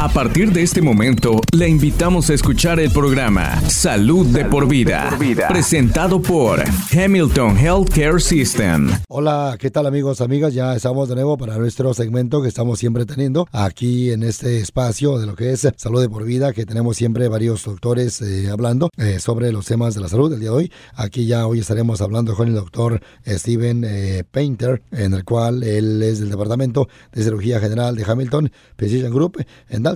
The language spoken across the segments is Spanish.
A partir de este momento, le invitamos a escuchar el programa Salud, de, por vida, presentado por Hamilton Healthcare System. Hola, ¿qué tal amigos, amigas? Ya estamos de nuevo para nuestro segmento que estamos siempre teniendo aquí en este espacio de lo que es Salud de por vida, que tenemos siempre varios doctores eh, hablando eh, sobre los temas de la salud del día de hoy. Aquí ya hoy estaremos hablando con el doctor Steven eh, Painter, en el cual él es del Departamento de Cirugía General de Hamilton Physician Group en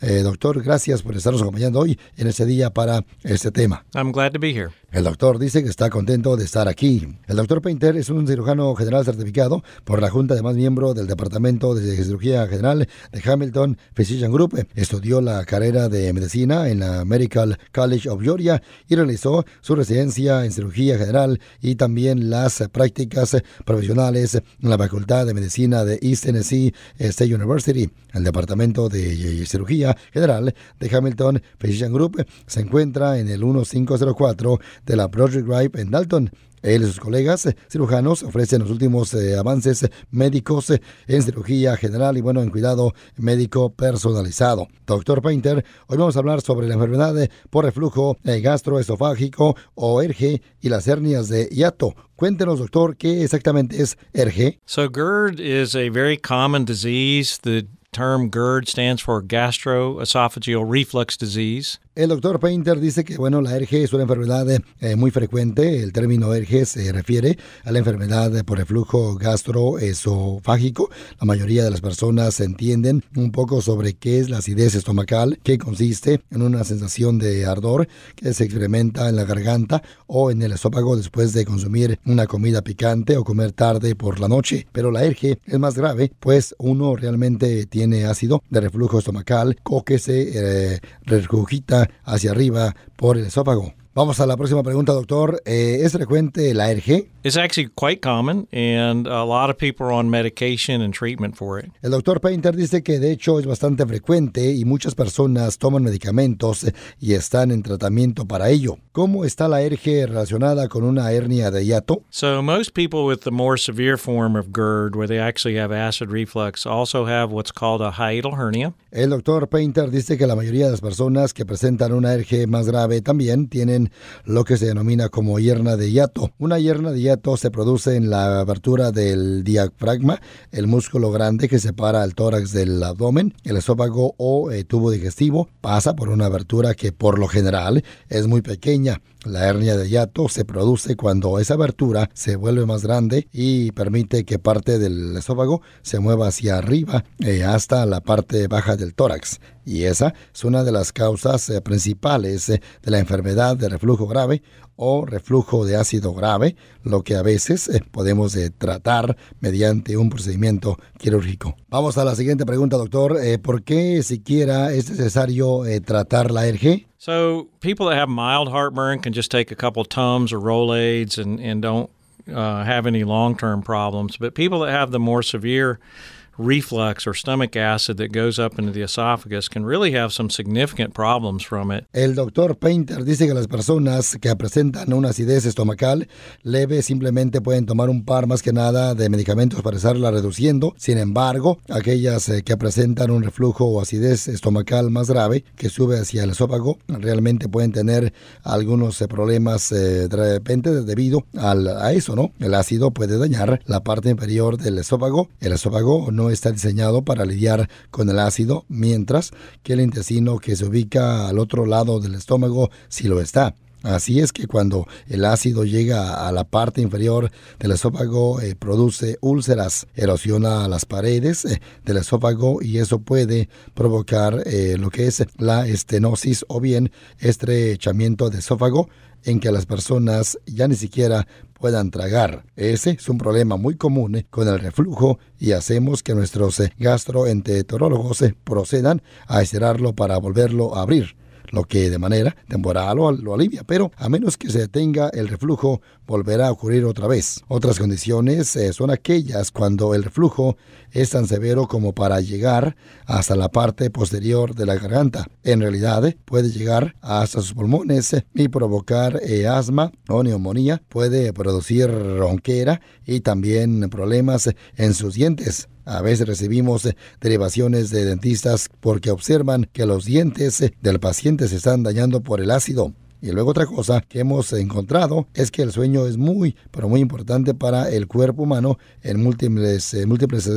Eh, doctor, gracias por estarnos acompañando hoy en este día para este tema. I'm glad to be here. El doctor dice que está contento de estar aquí. El doctor Painter es un cirujano general certificado por la Junta de más miembro del Departamento de Cirugía General de Hamilton Physician Group. Estudió la carrera de medicina en la Medical College of Georgia y realizó su residencia en cirugía general y también las prácticas profesionales en la Facultad de Medicina de East Tennessee State University. El Departamento de Cirugía General de Hamilton Physician Group se encuentra en el 1504 de la Project Drive en Dalton. Él y sus colegas eh, cirujanos ofrecen los últimos eh, avances médicos eh, en cirugía general y bueno, en cuidado médico personalizado. Doctor Painter, hoy vamos a hablar sobre la enfermedad por reflujo gastroesofágico o ERGE y las hernias de hiato. Cuéntenos, doctor, qué exactamente es ERGE. So GERD is a very common disease. The term GERD stands for gastroesophageal reflux disease. El doctor Painter dice que bueno, la ERGE es una enfermedad eh, muy frecuente. El término ERGE se refiere a la enfermedad por reflujo gastroesofágico. La mayoría de las personas entienden un poco sobre qué es la acidez estomacal, que consiste en una sensación de ardor que se experimenta en la garganta o en el esófago después de consumir una comida picante o comer tarde por la noche. Pero la ERGE es más grave, pues uno realmente tiene ácido de reflujo estomacal o que se eh, regurgita hacia arriba por el esófago. Vamos a la próxima pregunta, doctor. Eh, ¿Es frecuente la ERG? It's actually quite common, and a lot of people are on medication and treatment for it. El doctor Painter dice que de hecho es bastante frecuente y muchas personas toman medicamentos y están en tratamiento para ello. ¿Cómo está la ERG relacionada con una hernia de hiato? So most people with the more severe form of GERD, where they actually have acid reflux, also have what's called a hiatal hernia. El doctor Painter dice que la mayoría de las personas que presentan una ERG más grave también tienen lo que se denomina como hierna de hiato. Una hierna de hiato se produce en la abertura del diafragma, el músculo grande que separa el tórax del abdomen, el esófago o eh, tubo digestivo pasa por una abertura que por lo general es muy pequeña. La hernia de hiato se produce cuando esa abertura se vuelve más grande y permite que parte del esófago se mueva hacia arriba eh, hasta la parte baja del tórax. Y esa es una de las causas eh, principales de la enfermedad de reflujo grave o reflujo de ácido grave, lo que a veces eh, podemos eh, tratar mediante un procedimiento quirúrgico. Vamos a la siguiente pregunta, doctor. Eh, ¿Por qué siquiera es necesario tratar la ERG? So people that have mild heartburn can just take a couple Tums or Rolaids and, and don't uh, have any long-term problems. But people that have the more severe reflux or stomach acid that goes up into the esophagus can really have some significant problems from it. El doctor Painter dice que las personas que presentan una acidez estomacal leve simplemente pueden tomar un par más que nada de medicamentos para estarla reduciendo. Sin embargo, aquellas eh, que presentan un reflujo o acidez estomacal más grave que sube hacia el esófago realmente pueden tener algunos eh, problemas eh, de repente debido a eso, ¿no? El ácido puede dañar la parte inferior del esófago. El esófago no está diseñado para lidiar con el ácido, mientras que el intestino que se ubica al otro lado del estómago sí lo está. Así es que cuando el ácido llega a la parte inferior del esófago eh, produce úlceras, erosiona las paredes eh, del esófago y eso puede provocar eh, lo que es la estenosis o bien estrechamiento de esófago en que las personas ya ni siquiera puedan tragar. Ese es un problema muy común con el reflujo y hacemos que nuestros gastroenterólogos procedan a cerrarlo para volverlo a abrir lo que de manera temporal lo, alivia, pero a menos que se detenga el reflujo, volverá a ocurrir otra vez. Otras condiciones eh, son aquellas cuando el reflujo es tan severo como para llegar hasta la parte posterior de la garganta. En realidad eh, puede llegar hasta sus pulmones eh, y provocar asma o neumonía, puede producir ronquera y también problemas en sus dientes. A veces recibimos eh, derivaciones de dentistas porque observan que los dientes eh, del paciente se están dañando por el ácido. Y luego otra cosa que hemos encontrado es que el sueño es muy, pero muy importante para el cuerpo humano en múltiples, eh, múltiples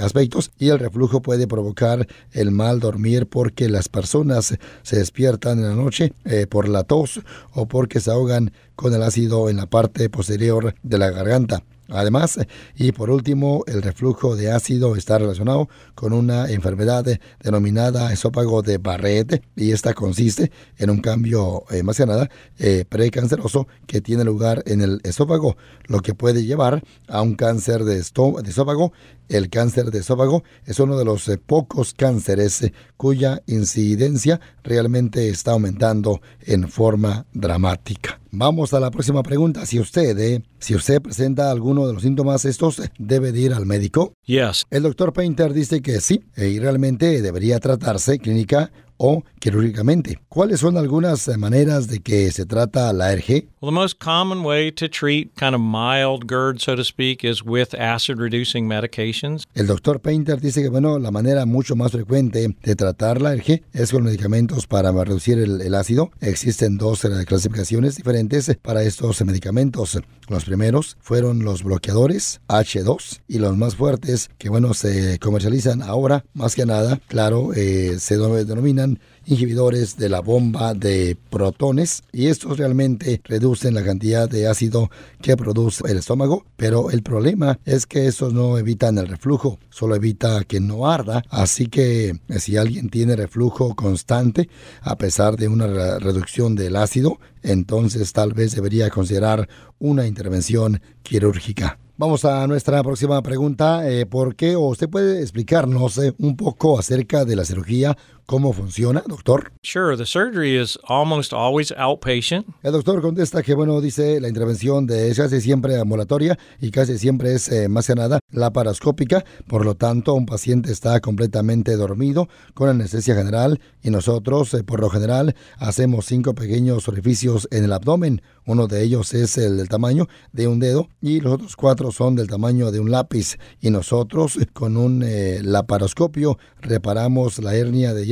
aspectos y el reflujo puede provocar el mal dormir porque las personas se despiertan en la noche por la tos o porque se ahogan con el ácido en la parte posterior de la garganta. Además, y por último, el reflujo de ácido está relacionado con una enfermedad denominada esófago de Barrett y esta consiste en un cambio eh, más que nada eh, precanceroso que tiene lugar en el esófago, lo que puede llevar a un cáncer de, de esófago el cáncer de esófago es uno de los eh, pocos cánceres eh, cuya incidencia realmente está aumentando en forma dramática. Vamos a la próxima pregunta. Si usted, eh, si usted presenta alguno de los síntomas estos, debe ir al médico. Yes. El doctor Painter dice que sí, y realmente debería tratarse clínica o quirúrgicamente. ¿Cuáles son algunas maneras de que se trata la ARG? Well, the most common way to treat kind of mild GERD, so to speak, is with acid reducing medications. El doctor Painter dice que bueno, la manera mucho más frecuente de tratar la ARG es con medicamentos para reducir el, ácido. Existen dos eh, clasificaciones diferentes para estos medicamentos. Los primeros fueron los bloqueadores H2 y los más fuertes que bueno se comercializan ahora, más que nada, claro, eh, se denominan inhibidores de la bomba de protones y estos realmente reducen la cantidad de ácido que produce el estómago, pero el problema es que estos no evitan el reflujo, solo evita que no arda, así que si alguien tiene reflujo constante a pesar de una reducción del ácido, entonces tal vez debería considerar una intervención quirúrgica. Vamos a nuestra próxima pregunta. Eh, ¿Por qué? ¿O usted puede explicarnos eh, un poco acerca de la cirugía ¿Cómo funciona, doctor? Sure, the surgery is almost always outpatient. El doctor contesta que, bueno, dice la intervención de es casi siempre ambulatoria y casi siempre es eh, más que nada laparoscópica, por lo tanto, un paciente está completamente dormido con anestesia general y nosotros, eh, por lo general, hacemos cinco pequeños orificios en el abdomen. Uno de ellos es el del tamaño de un dedo y los otros cuatro son del tamaño de un lápiz. Y nosotros, con un eh, laparoscopio, reparamos la hernia de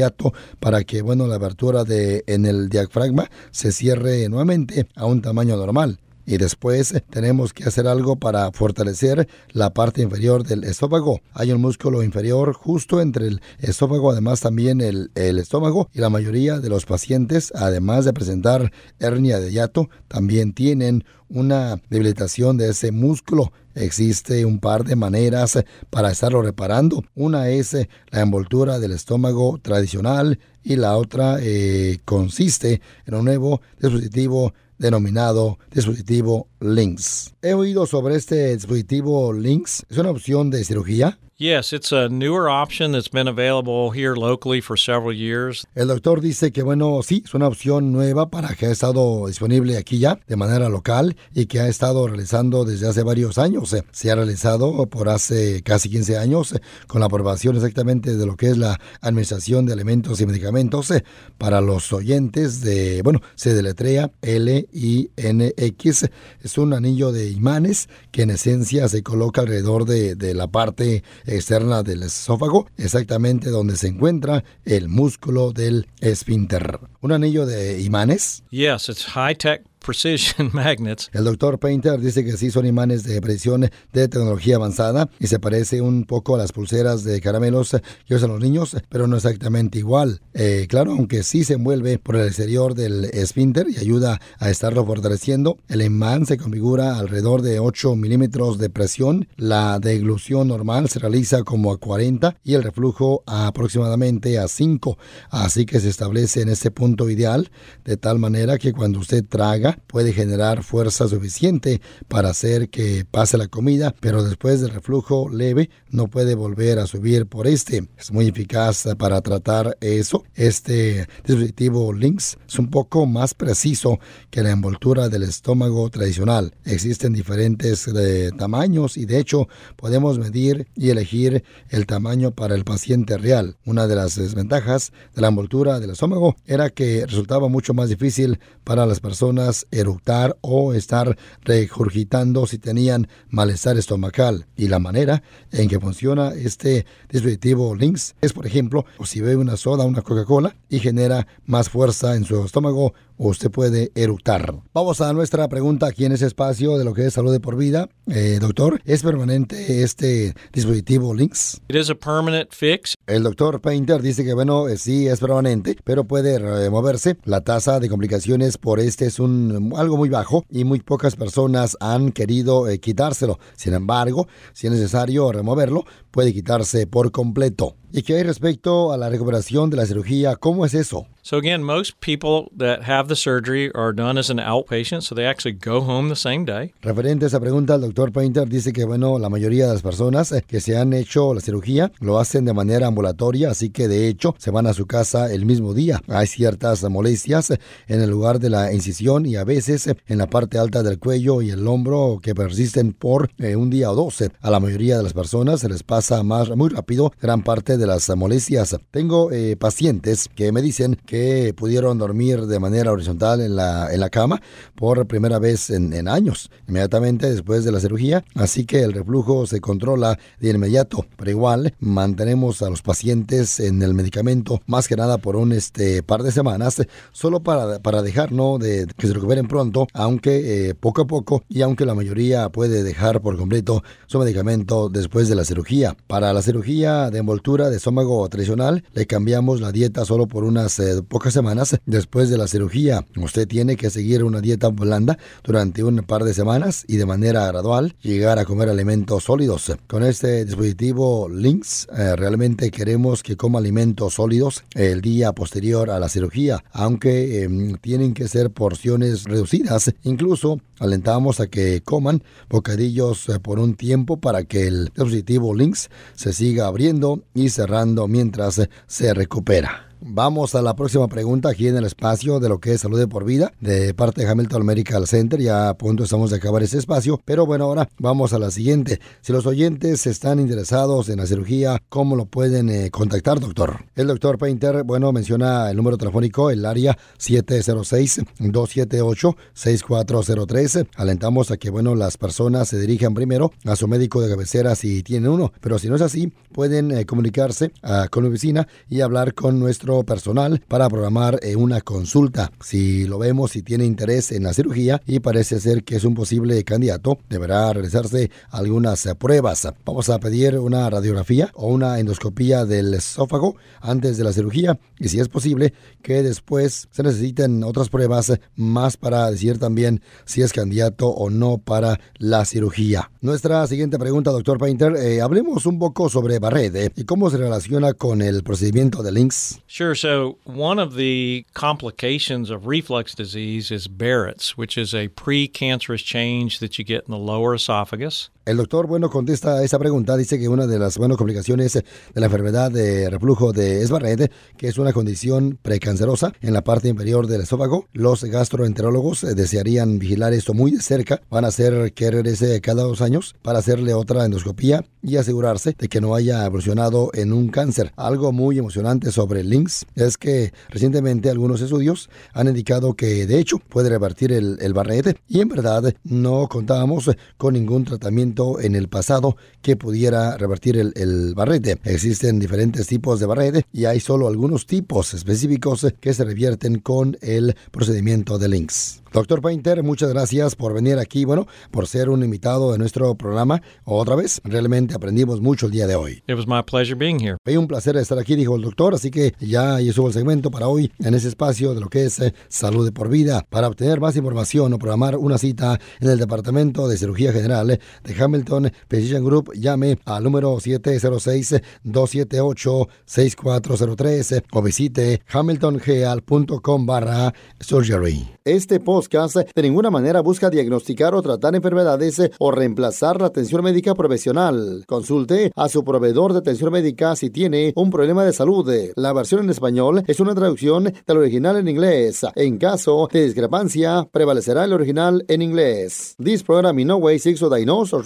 para que, bueno, la abertura de, en el diafragma se cierre nuevamente a un tamaño normal. Y después tenemos que hacer algo para fortalecer la parte inferior del estómago. Hay un músculo inferior justo entre el estómago, además también el, estómago. Y la mayoría de los pacientes, además de presentar hernia de hiato, también tienen una debilitación de ese músculo. Existe un par de maneras para estarlo reparando. Una es la envoltura del estómago tradicional y la otra eh, consiste en un nuevo dispositivo denominado dispositivo LINX. He oído sobre este dispositivo LINX. ¿Es una opción de cirugía? Yes, it's a newer option that's been available here locally for several years. El doctor dice que bueno, sí, es una opción nueva para que ha estado disponible aquí ya de manera local y que ha estado realizando desde hace varios años. Se ha realizado por hace casi 15 años con la aprobación exactamente de lo que es la Administración de Alimentos y Medicamentos para los oyentes de, bueno, se deletrea L-I-N-X. Es un anillo de imanes que en esencia se coloca alrededor de, la parte externa del esófago, exactamente donde se encuentra el músculo del esfínter. Un anillo de imanes. Yes, it's high-tech precision magnets. El doctor Painter dice que sí son imanes de precisión de tecnología avanzada y se parece un poco a las pulseras de caramelos que usan los niños, pero no exactamente igual. Eh, claro, aunque sí se envuelve por el exterior del esfínter y ayuda a estarlo fortaleciendo, el imán se configura alrededor de 8 milímetros de presión, la deglución normal se realiza como a 40 y el reflujo a aproximadamente a 5, así que se establece en este punto ideal de tal manera que cuando usted traga puede generar fuerza suficiente para hacer que pase la comida, pero después del reflujo leve no puede volver a subir por este. Es muy eficaz para tratar eso. Este dispositivo Lynx es un poco más preciso que la envoltura del estómago tradicional. Existen diferentes eh, tamaños y de hecho podemos medir y elegir el tamaño para el paciente real. Una de las desventajas de la envoltura del estómago era que resultaba mucho más difícil para las personas eructar o estar regurgitando si tenían malestar estomacal. Y la manera en que funciona este dispositivo Lynx es, por ejemplo, si bebe una soda, una Coca-Cola y genera más fuerza en su estómago, usted puede eructar. Vamos a nuestra pregunta aquí en ese espacio de lo que es salud de por vida. Eh, doctor, ¿es permanente este dispositivo Lynx? It is a permanent fix. El doctor Painter dice que, bueno, eh, sí es permanente, pero puede removerse. La tasa de complicaciones por este es un algo muy bajo y muy pocas personas han querido eh, quitárselo. Sin embargo, si es necesario removerlo, puede quitarse por completo. ¿Y qué hay respecto a la recuperación de la cirugía? ¿Cómo es eso? So again, most people that have the surgery are done as an outpatient, so they actually go home the same day. Referente a esa pregunta, el doctor Painter dice que, bueno, la mayoría de las personas eh, que se han hecho la cirugía lo hacen de manera ambulatoria, así que de hecho se van a su casa el mismo día. Hay ciertas molestias eh, en el lugar de la incisión y a veces eh, en la parte alta del cuello y el hombro que persisten por un día o dos. A la mayoría de las personas se les pasa más muy rápido gran parte de las molestias. Tengo pacientes que me dicen que pudieron dormir de manera horizontal en la, en la cama por primera vez en, en, años, inmediatamente después de la cirugía. Así que el reflujo se controla de inmediato, pero igual mantenemos a los pacientes en el medicamento más que nada por un este, par de semanas, solo para, para dejar ¿no? de que se recuperen pronto, aunque eh, poco a poco y aunque la mayoría puede dejar por completo su medicamento después de la cirugía. Para la cirugía de envoltura de estómago tradicional, le cambiamos la dieta solo por unas eh, pocas semanas después de la cirugía. Usted tiene que seguir una dieta blanda durante un par de semanas y de manera gradual llegar a comer alimentos sólidos. Con este dispositivo Lynx eh, realmente queremos que coma alimentos sólidos el día posterior a la cirugía, aunque eh, tienen que ser porciones reducidas. Incluso alentamos a que coman bocadillos eh, por un tiempo para que el dispositivo Lynx se siga abriendo y cerrando mientras se recupera. Vamos a la próxima pregunta aquí en el espacio de lo que es salud de por vida de parte de Hamilton Medical Center. Ya a punto estamos de acabar ese espacio, pero bueno, ahora vamos a la siguiente. Si los oyentes están interesados en la cirugía, ¿cómo lo pueden eh, contactar, doctor? El doctor Painter, bueno, menciona el número telefónico, el área 706-278-6403. Alentamos a que, bueno, las personas se dirijan primero a su médico de cabecera si tienen uno, pero si no es así, pueden eh, comunicarse uh, con la oficina y hablar con nuestro personal para programar eh, una consulta. Si lo vemos, si tiene interés en la cirugía y parece ser que es un posible candidato, deberá realizarse algunas eh, pruebas. Vamos a pedir una radiografía o una endoscopía del esófago antes de la cirugía y si es posible que después se necesiten otras pruebas más para decir también si es candidato o no para la cirugía. Nuestra siguiente pregunta, doctor Painter, eh, hablemos un poco sobre Barrett y cómo se relaciona con el procedimiento de Lynx. Sure. So, one of the complications of reflux disease is Barrett's, which is a precancerous change that you get in the lower esophagus. El doctor, bueno, contesta a esa pregunta. Dice que una de las buenas complicaciones de la enfermedad de reflujo de Esbarret, que es una condición precancerosa en la parte inferior del esófago, los gastroenterólogos desearían vigilar esto muy de cerca. Van a hacer que regrese cada dos años para hacerle otra endoscopía y asegurarse de que no haya evolucionado en un cáncer. Algo muy emocionante sobre el LINX es que recientemente algunos estudios han indicado que de hecho puede revertir el, el barrete y en verdad no contábamos con ningún tratamiento en el pasado que pudiera revertir el, el, barrete. Existen diferentes tipos de barrete y hay solo algunos tipos específicos que se revierten con el procedimiento de Lynx. Doctor Painter, muchas gracias por venir aquí, bueno, por ser un invitado de nuestro programa otra vez. Realmente aprendimos mucho el día de hoy. It was my pleasure being here. Fue un placer estar aquí, dijo el doctor, así que ya hizo el segmento para hoy en ese espacio de lo que es eh, salud de por vida. Para obtener más información o programar una cita en el Departamento de Cirugía General de Hamilton Physician Group, llame al número 706-278-6403 o visite hamiltongeal.com barra surgery. Este podcast de ninguna manera busca diagnosticar o tratar enfermedades o reemplazar la atención médica profesional. Consulte a su proveedor de atención médica si tiene un problema de salud. La versión en español es una traducción del original en inglés. En caso de discrepancia, prevalecerá el original en inglés. This program in no way seeks to diagnose or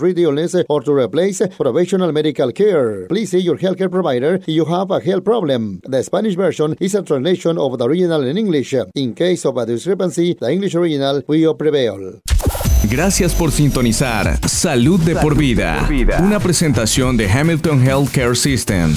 or to replace professional medical care. Please see your healthcare provider if you have a health problem. The Spanish version is a translation of the original in English. In case of a discrepancy, the English original will prevail. Gracias por sintonizar Salud de por vida, una presentación de Hamilton Healthcare System.